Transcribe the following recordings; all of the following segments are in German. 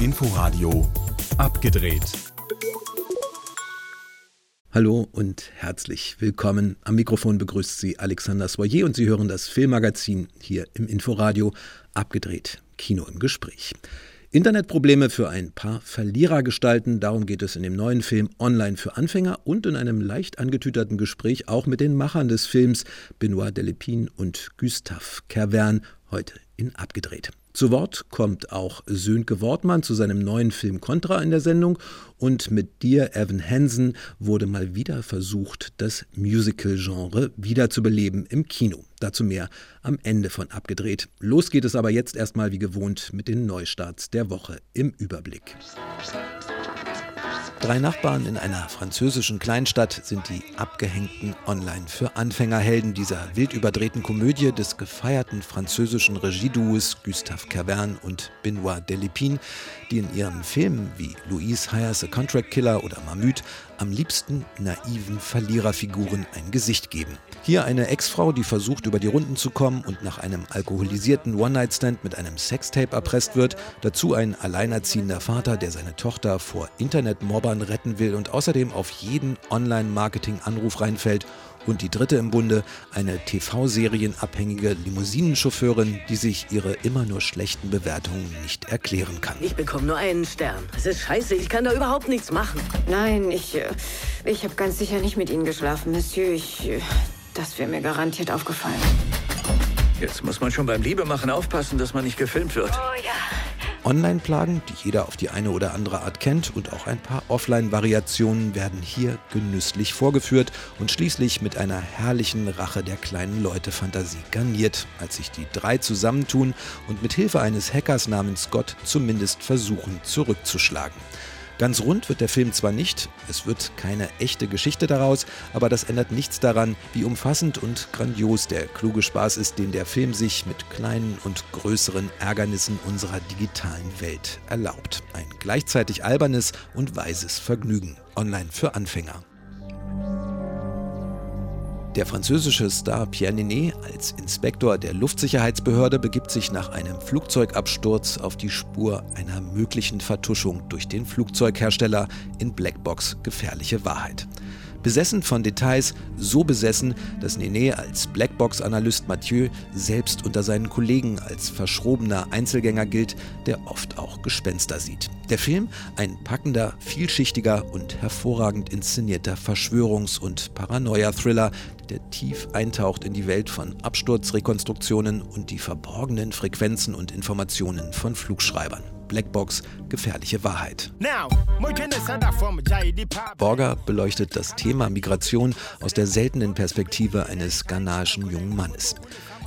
Inforadio abgedreht. Hallo und herzlich willkommen. Am Mikrofon begrüßt Sie Alexander Soyer und Sie hören das Filmmagazin hier im Inforadio abgedreht. Kino im Gespräch. Internetprobleme für ein paar Verlierergestalten, darum geht es in dem neuen Film Online für Anfänger und in einem leicht angetüterten Gespräch auch mit den Machern des Films Benoit Delepine und Gustave Kervern heute in Abgedreht. Zu Wort kommt auch Sönke Wortmann zu seinem neuen Film Contra in der Sendung und mit dir, Evan Hansen, wurde mal wieder versucht, das Musical-Genre wiederzubeleben im Kino. Dazu mehr am Ende von Abgedreht. Los geht es aber jetzt erstmal wie gewohnt mit den Neustarts der Woche im Überblick. Drei Nachbarn in einer französischen Kleinstadt sind die abgehängten Online für Anfängerhelden dieser wild überdrehten Komödie des gefeierten französischen Regieduos Gustave Cavern und Benoit Delepine, die in ihren Filmen wie Louise Hires a Contract Killer oder Mamut am liebsten naiven Verliererfiguren ein Gesicht geben. Hier eine Ex-Frau, die versucht, über die Runden zu kommen und nach einem alkoholisierten One-Night-Stand mit einem Sextape erpresst wird. Dazu ein alleinerziehender Vater, der seine Tochter vor Internetmobbern retten will und außerdem auf jeden Online-Marketing-Anruf reinfällt und die dritte im Bunde, eine TV-Serienabhängige Limousinenchauffeurin, die sich ihre immer nur schlechten Bewertungen nicht erklären kann. Ich bekomme nur einen Stern. Es ist scheiße, ich kann da überhaupt nichts machen. Nein, ich, äh, ich habe ganz sicher nicht mit Ihnen geschlafen, Monsieur. Ich, äh, das wäre mir garantiert aufgefallen. Jetzt muss man schon beim Liebemachen aufpassen, dass man nicht gefilmt wird. Oh ja. Online-Plagen, die jeder auf die eine oder andere Art kennt, und auch ein paar Offline-Variationen werden hier genüsslich vorgeführt und schließlich mit einer herrlichen Rache der kleinen Leute-Fantasie garniert, als sich die drei zusammentun und mit Hilfe eines Hackers namens Gott zumindest versuchen zurückzuschlagen. Ganz rund wird der Film zwar nicht, es wird keine echte Geschichte daraus, aber das ändert nichts daran, wie umfassend und grandios der kluge Spaß ist, den der Film sich mit kleinen und größeren Ärgernissen unserer digitalen Welt erlaubt. Ein gleichzeitig albernes und weises Vergnügen. Online für Anfänger. Der französische Star Pierre Ninet als Inspektor der Luftsicherheitsbehörde begibt sich nach einem Flugzeugabsturz auf die Spur einer möglichen Vertuschung durch den Flugzeughersteller in Blackbox Gefährliche Wahrheit. Besessen von Details, so besessen, dass Nene als Blackbox-Analyst Mathieu selbst unter seinen Kollegen als verschrobener Einzelgänger gilt, der oft auch Gespenster sieht. Der Film ein packender, vielschichtiger und hervorragend inszenierter Verschwörungs- und Paranoia-Thriller, der tief eintaucht in die Welt von Absturzrekonstruktionen und die verborgenen Frequenzen und Informationen von Flugschreibern. Blackbox Gefährliche Wahrheit. Borger beleuchtet das Thema Migration aus der seltenen Perspektive eines ghanaischen jungen Mannes.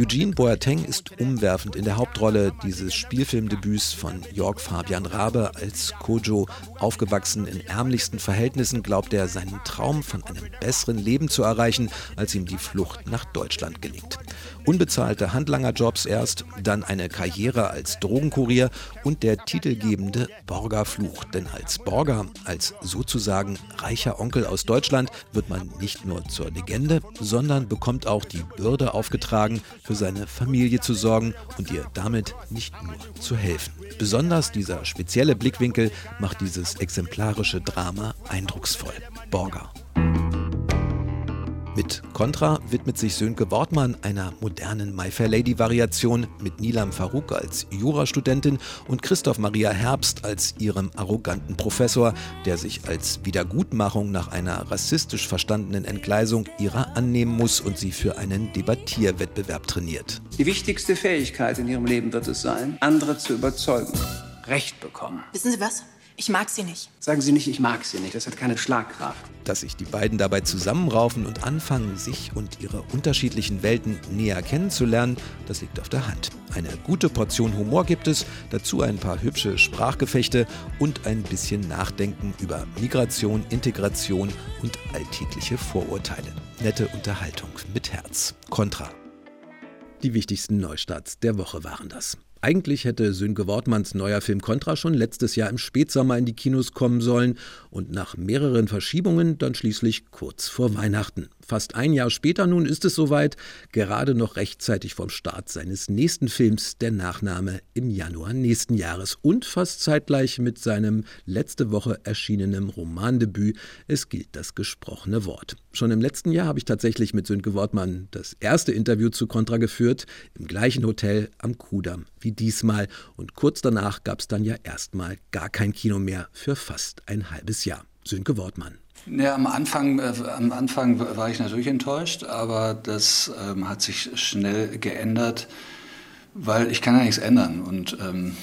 Eugene Boateng ist umwerfend in der Hauptrolle dieses Spielfilmdebüts von Jörg Fabian Rabe als Kojo. Aufgewachsen in ärmlichsten Verhältnissen glaubt er, seinen Traum von einem besseren Leben zu erreichen, als ihm die Flucht nach Deutschland gelingt. Unbezahlte Handlangerjobs erst, dann eine Karriere als Drogenkurier und der titelgebende Borger-Fluch. Denn als Borger, als sozusagen reicher Onkel aus Deutschland, wird man nicht nur zur Legende, sondern bekommt auch die Bürde aufgetragen, für seine Familie zu sorgen und ihr damit nicht nur zu helfen. Besonders dieser spezielle Blickwinkel macht dieses exemplarische Drama eindrucksvoll. Borger. Mit Contra widmet sich Sönke Wortmann einer modernen My Fair Lady Variation mit Nilam Farouk als Jurastudentin und Christoph Maria Herbst als ihrem arroganten Professor, der sich als Wiedergutmachung nach einer rassistisch verstandenen Entgleisung ihrer annehmen muss und sie für einen Debattierwettbewerb trainiert. Die wichtigste Fähigkeit in ihrem Leben wird es sein, andere zu überzeugen. Recht bekommen. Wissen Sie was? Ich mag sie nicht. Sagen Sie nicht, ich mag sie nicht. Das hat keine Schlagkraft. Dass sich die beiden dabei zusammenraufen und anfangen, sich und ihre unterschiedlichen Welten näher kennenzulernen, das liegt auf der Hand. Eine gute Portion Humor gibt es, dazu ein paar hübsche Sprachgefechte und ein bisschen Nachdenken über Migration, Integration und alltägliche Vorurteile. Nette Unterhaltung mit Herz. Contra. Die wichtigsten Neustarts der Woche waren das. Eigentlich hätte Sönke Wortmanns neuer Film Contra schon letztes Jahr im Spätsommer in die Kinos kommen sollen und nach mehreren Verschiebungen dann schließlich kurz vor Weihnachten. Fast ein Jahr später nun ist es soweit, gerade noch rechtzeitig vom Start seines nächsten Films, der Nachname im Januar nächsten Jahres und fast zeitgleich mit seinem letzte Woche erschienenen Romandebüt Es gilt das gesprochene Wort. Schon im letzten Jahr habe ich tatsächlich mit Sönke Wortmann das erste Interview zu Contra geführt, im gleichen Hotel am Kudamm wie diesmal und kurz danach gab es dann ja erstmal gar kein Kino mehr für fast ein halbes Jahr. Sönke Wortmann. Ja, am Anfang, äh, am Anfang war ich natürlich enttäuscht, aber das ähm, hat sich schnell geändert, weil ich kann ja nichts ändern und ähm,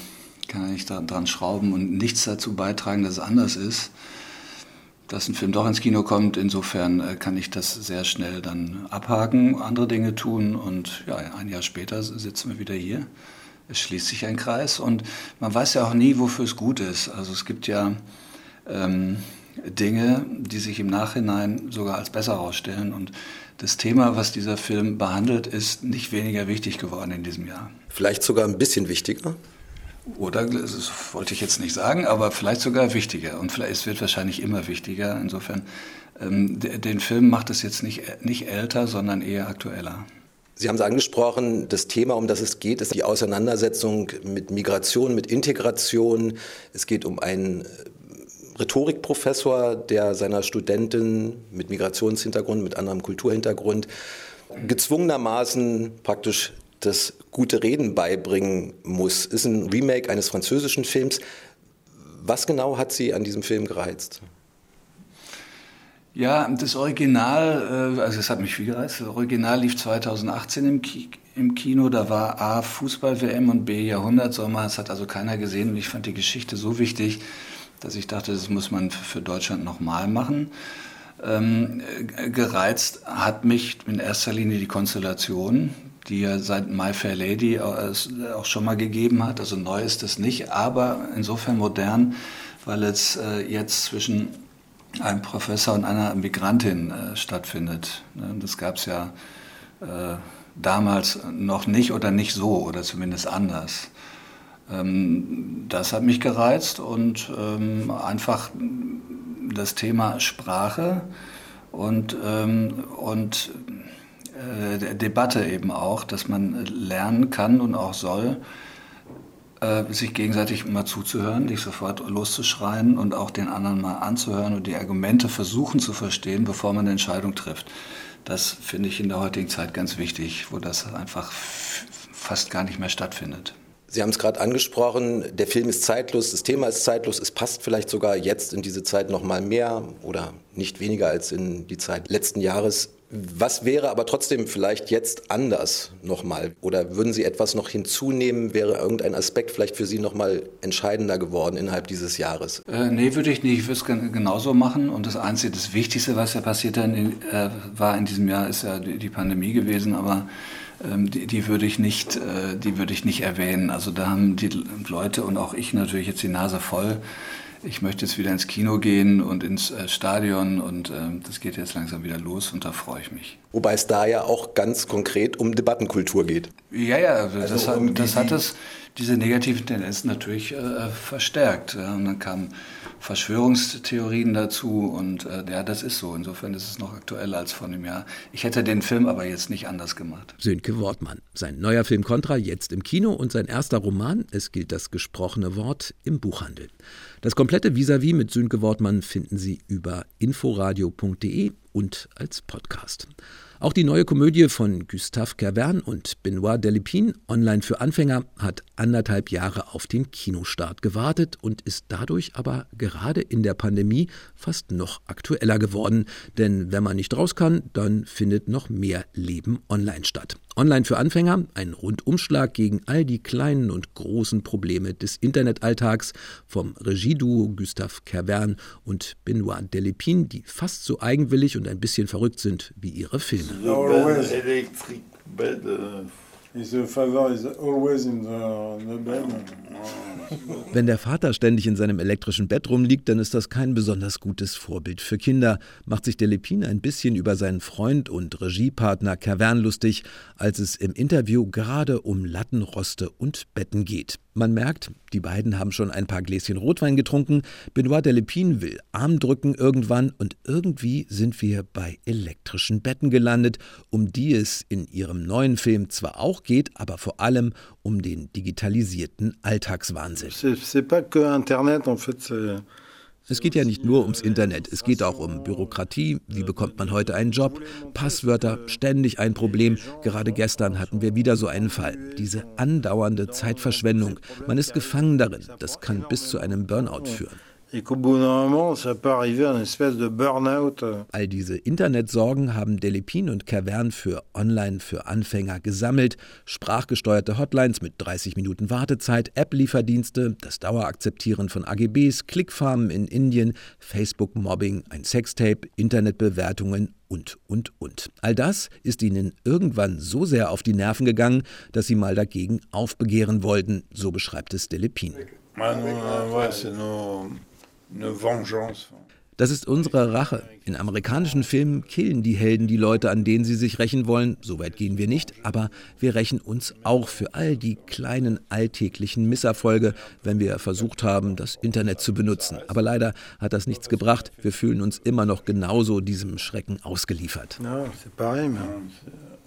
kann ja nicht dran, dran schrauben und nichts dazu beitragen, dass es anders ist. Dass ein Film doch ins Kino kommt, insofern äh, kann ich das sehr schnell dann abhaken, andere Dinge tun und ja, ein Jahr später sitzen wir wieder hier. Es schließt sich ein Kreis und man weiß ja auch nie, wofür es gut ist. Also es gibt ja ähm, Dinge, die sich im Nachhinein sogar als besser herausstellen. Und das Thema, was dieser Film behandelt, ist nicht weniger wichtig geworden in diesem Jahr. Vielleicht sogar ein bisschen wichtiger? Oder, das wollte ich jetzt nicht sagen, aber vielleicht sogar wichtiger. Und vielleicht, es wird wahrscheinlich immer wichtiger. Insofern, ähm, den Film macht es jetzt nicht, nicht älter, sondern eher aktueller. Sie haben es angesprochen, das Thema, um das es geht, ist die Auseinandersetzung mit Migration, mit Integration. Es geht um einen Rhetorikprofessor, der seiner Studentin mit Migrationshintergrund, mit anderem Kulturhintergrund gezwungenermaßen praktisch das gute Reden beibringen muss. Ist ein Remake eines französischen Films. Was genau hat Sie an diesem Film gereizt? Ja, das Original, äh, also es hat mich viel gereizt. Das Original lief 2018 im, im Kino. Da war A, Fußball-WM und B, Jahrhundertsommer. Das hat also keiner gesehen und ich fand die Geschichte so wichtig, dass ich dachte, das muss man für Deutschland nochmal machen. Ähm, gereizt hat mich in erster Linie die Konstellation, die ja seit My Fair Lady auch schon mal gegeben hat. Also neu ist es nicht, aber insofern modern, weil es äh, jetzt zwischen einem Professor und einer Migrantin äh, stattfindet. Ne, das gab es ja äh, damals noch nicht oder nicht so oder zumindest anders. Ähm, das hat mich gereizt und ähm, einfach das Thema Sprache und, ähm, und äh, Debatte eben auch, dass man lernen kann und auch soll, äh, sich gegenseitig immer zuzuhören, nicht sofort loszuschreien und auch den anderen mal anzuhören und die Argumente versuchen zu verstehen, bevor man eine Entscheidung trifft. Das finde ich in der heutigen Zeit ganz wichtig, wo das einfach fast gar nicht mehr stattfindet. Sie haben es gerade angesprochen, der Film ist zeitlos, das Thema ist zeitlos, es passt vielleicht sogar jetzt in diese Zeit noch mal mehr oder nicht weniger als in die Zeit letzten Jahres. Was wäre aber trotzdem vielleicht jetzt anders nochmal? Oder würden Sie etwas noch hinzunehmen? Wäre irgendein Aspekt vielleicht für Sie nochmal entscheidender geworden innerhalb dieses Jahres? Äh, nee, würde ich nicht. Ich würde es genauso machen. Und das Einzige, das Wichtigste, was ja passiert in, äh, war in diesem Jahr, ist ja die, die Pandemie gewesen. Aber die, die, würde ich nicht, äh, die würde ich nicht erwähnen. Also da haben die Leute und auch ich natürlich jetzt die Nase voll. Ich möchte jetzt wieder ins Kino gehen und ins äh, Stadion und ähm, das geht jetzt langsam wieder los und da freue ich mich. Wobei es da ja auch ganz konkret um Debattenkultur geht. Ja, ja, also das, hat, das hat es, diese negativen Tendenzen natürlich äh, verstärkt. Ja, und dann kamen Verschwörungstheorien dazu und äh, ja, das ist so. Insofern ist es noch aktueller als vor einem Jahr. Ich hätte den Film aber jetzt nicht anders gemacht. Sönke Wortmann. Sein neuer Film Contra jetzt im Kino und sein erster Roman, es gilt das gesprochene Wort, im Buchhandel. Das komplette Vis-a-vis -vis mit Sönke Wortmann finden Sie über inforadio.de und als Podcast. Auch die neue Komödie von Gustave Kervern und Benoit Delépine, online für Anfänger, hat anderthalb Jahre auf den Kinostart gewartet und ist dadurch aber gerade in der Pandemie fast noch aktueller geworden. Denn wenn man nicht raus kann, dann findet noch mehr Leben online statt. Online für Anfänger, ein Rundumschlag gegen all die kleinen und großen Probleme des Internetalltags vom Regieduo Gustave Kervern und Benoit Delépine, die fast so eigenwillig und ein bisschen verrückt sind wie ihre Filme. Wenn der Vater ständig in seinem elektrischen Bett rumliegt, dann ist das kein besonders gutes Vorbild für Kinder, macht sich der Lepin ein bisschen über seinen Freund und Regiepartner Cavern lustig, als es im Interview gerade um Lattenroste und Betten geht. Man merkt, die beiden haben schon ein paar Gläschen Rotwein getrunken. Benoit Delepine will Arm drücken irgendwann und irgendwie sind wir bei elektrischen Betten gelandet, um die es in ihrem neuen Film zwar auch geht, aber vor allem um den digitalisierten Alltagswahnsinn. C'est pas que Internet, en fait, es geht ja nicht nur ums Internet, es geht auch um Bürokratie, wie bekommt man heute einen Job, Passwörter, ständig ein Problem. Gerade gestern hatten wir wieder so einen Fall. Diese andauernde Zeitverschwendung. Man ist gefangen darin. Das kann bis zu einem Burnout führen et qu'au bout d'un moment, ça peut arriver à une espèce de Burnout. All diese Internetsorgen haben Delepin und Cavern für Online für Anfänger gesammelt. Sprachgesteuerte Hotlines mit 30 Minuten Wartezeit, App-Lieferdienste, das Dauerakzeptieren von AGBs, Klickfarmen in Indien, Facebook-Mobbing, ein Sextape, Internetbewertungen und, und, und. All das ist ihnen irgendwann so sehr auf die Nerven gegangen, dass sie mal dagegen aufbegehren wollten, so beschreibt es Delepin. Das ist unsere Rache. In amerikanischen Filmen killen die Helden die Leute, an denen sie sich rächen wollen. So weit gehen wir nicht, aber wir rächen uns auch für all die kleinen alltäglichen Misserfolge, wenn wir versucht haben, das Internet zu benutzen. Aber leider hat das nichts gebracht. Wir fühlen uns immer noch genauso diesem Schrecken ausgeliefert. Ja, c'est pareil, mais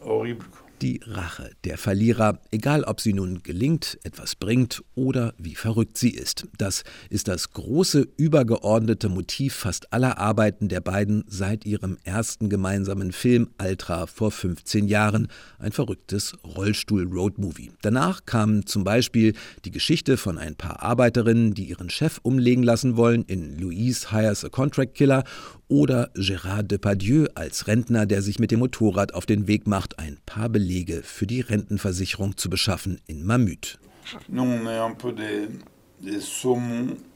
horrible die Rache der Verlierer, egal ob sie nun gelingt, etwas bringt oder wie verrückt sie ist. Das ist das große übergeordnete Motiv fast aller Arbeiten der beiden seit ihrem ersten gemeinsamen Film Altra vor 15 Jahren, ein verrücktes Rollstuhl-Roadmovie. Danach kamen zum Beispiel die Geschichte von ein paar Arbeiterinnen, die ihren Chef umlegen lassen wollen in Louise Hires a Contract Killer oder Gérard Depardieu als Rentner, der sich mit dem Motorrad auf den Weg macht, ein paar Belege für die Rentenversicherung zu beschaffen in Mamüt.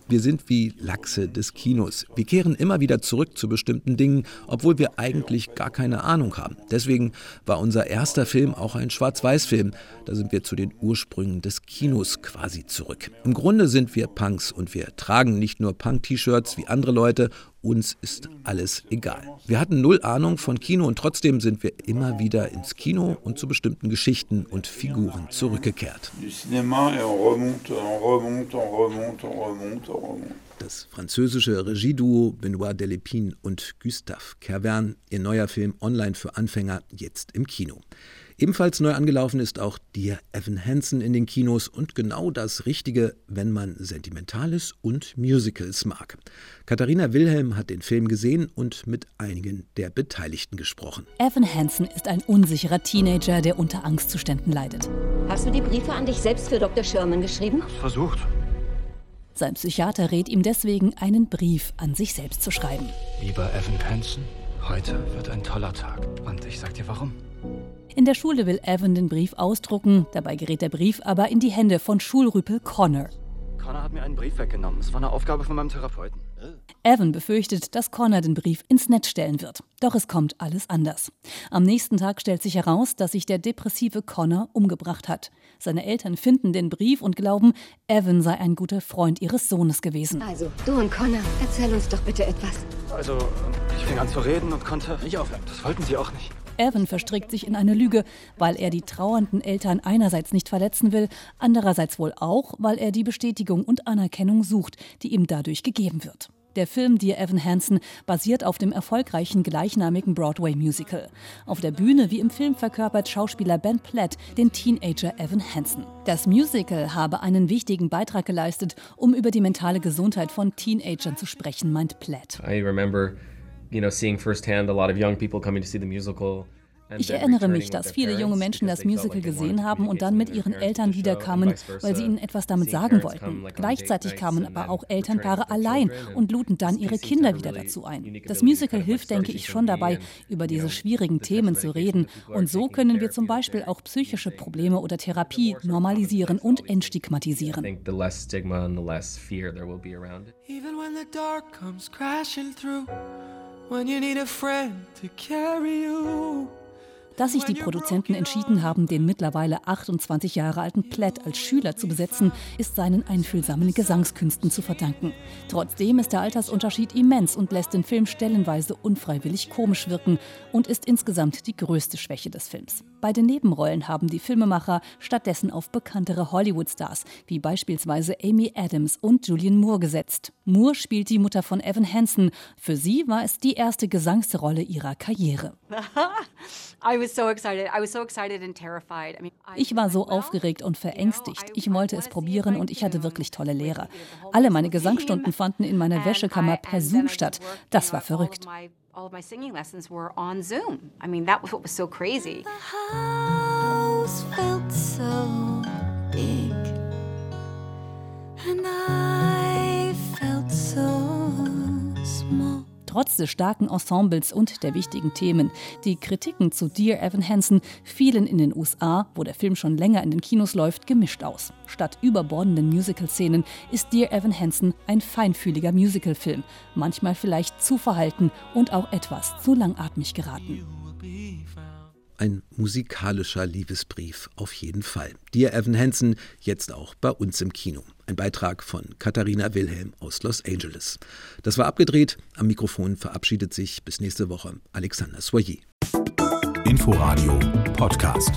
Wir sind wie Lachse des Kinos. Wir kehren immer wieder zurück zu bestimmten Dingen, obwohl wir eigentlich gar keine Ahnung haben. Deswegen war unser erster Film auch ein Schwarz-Weiß-Film. Da sind wir zu den Ursprüngen des Kinos quasi zurück. Im Grunde sind wir Punks und wir tragen nicht nur Punk-T-Shirts wie andere Leute uns ist alles egal. Wir hatten null Ahnung von Kino und trotzdem sind wir immer wieder ins Kino und zu bestimmten Geschichten und Figuren zurückgekehrt. Das französische Regieduo Benoit Delepine und Gustave Kervern, ihr neuer Film online für Anfänger, jetzt im Kino. Ebenfalls neu angelaufen ist auch Dear Evan Hansen in den Kinos und genau das Richtige, wenn man Sentimentales und Musicals mag. Katharina Wilhelm hat den Film gesehen und mit einigen der Beteiligten gesprochen. Evan Hansen ist ein unsicherer Teenager, der unter Angstzuständen leidet. Hast du die Briefe an dich selbst für Dr. Sherman geschrieben? Versucht. Sein Psychiater rät ihm deswegen, einen Brief an sich selbst zu schreiben. Lieber Evan Hansen, heute wird ein toller Tag. Und ich sag dir warum. In der Schule will Evan den Brief ausdrucken, dabei gerät der Brief aber in die Hände von Schulrüpel Connor. Connor hat mir einen Brief weggenommen. Es war eine Aufgabe von meinem Therapeuten. Evan befürchtet, dass Connor den Brief ins Netz stellen wird. Doch es kommt alles anders. Am nächsten Tag stellt sich heraus, dass sich der depressive Connor umgebracht hat. Seine Eltern finden den Brief und glauben, Evan sei ein guter Freund ihres Sohnes gewesen. Also, du und Connor, erzähl uns doch bitte etwas. Also, ich fing an zu reden und konnte nicht aufhören. Das wollten sie auch nicht. Evan verstrickt sich in eine Lüge, weil er die trauernden Eltern einerseits nicht verletzen will, andererseits wohl auch, weil er die Bestätigung und Anerkennung sucht, die ihm dadurch gegeben wird. Der Film Dear Evan Hansen basiert auf dem erfolgreichen gleichnamigen Broadway-Musical. Auf der Bühne wie im Film verkörpert Schauspieler Ben Platt den Teenager Evan Hansen. Das Musical habe einen wichtigen Beitrag geleistet, um über die mentale Gesundheit von Teenagern zu sprechen, meint Platt. I remember you know, seeing firsthand a lot of young people coming to see the musical. Ich erinnere mich, dass viele junge Menschen das Musical gesehen haben und dann mit ihren Eltern wiederkamen, weil sie ihnen etwas damit sagen wollten. Gleichzeitig kamen aber auch Elternpaare allein und luden dann ihre Kinder wieder dazu ein. Das Musical hilft, denke ich, schon dabei, über diese schwierigen Themen zu reden. Und so können wir zum Beispiel auch psychische Probleme oder Therapie normalisieren und entstigmatisieren. Even when the dark comes crashing through dass sich die Produzenten entschieden haben, den mittlerweile 28 Jahre alten Platt als Schüler zu besetzen, ist seinen einfühlsamen Gesangskünsten zu verdanken. Trotzdem ist der Altersunterschied immens und lässt den Film stellenweise unfreiwillig komisch wirken und ist insgesamt die größte Schwäche des Films. Bei den Nebenrollen haben die Filmemacher stattdessen auf bekanntere Hollywood-Stars, wie beispielsweise Amy Adams und Julian Moore gesetzt. Moore spielt die Mutter von Evan Hansen. Für sie war es die erste Gesangsrolle ihrer Karriere. Ich war so aufgeregt und verängstigt. Ich wollte es probieren und ich hatte wirklich tolle Lehrer. Alle meine Gesangsstunden fanden in meiner Wäschekammer per Zoom statt. Das war verrückt all of my singing lessons were on Zoom. I mean, that was what was so crazy. The house felt so big, and I Trotz des starken Ensembles und der wichtigen Themen. Die Kritiken zu Dear Evan Hansen fielen in den USA, wo der Film schon länger in den Kinos läuft, gemischt aus. Statt überbordenden Musical-Szenen ist Dear Evan Hansen ein feinfühliger Musicalfilm, manchmal vielleicht zu verhalten und auch etwas zu langatmig geraten. Ein musikalischer Liebesbrief auf jeden Fall. Dear Evan Hansen, jetzt auch bei uns im Kino. Ein Beitrag von Katharina Wilhelm aus Los Angeles. Das war abgedreht. Am Mikrofon verabschiedet sich bis nächste Woche Alexander Soyer. Inforadio Podcast.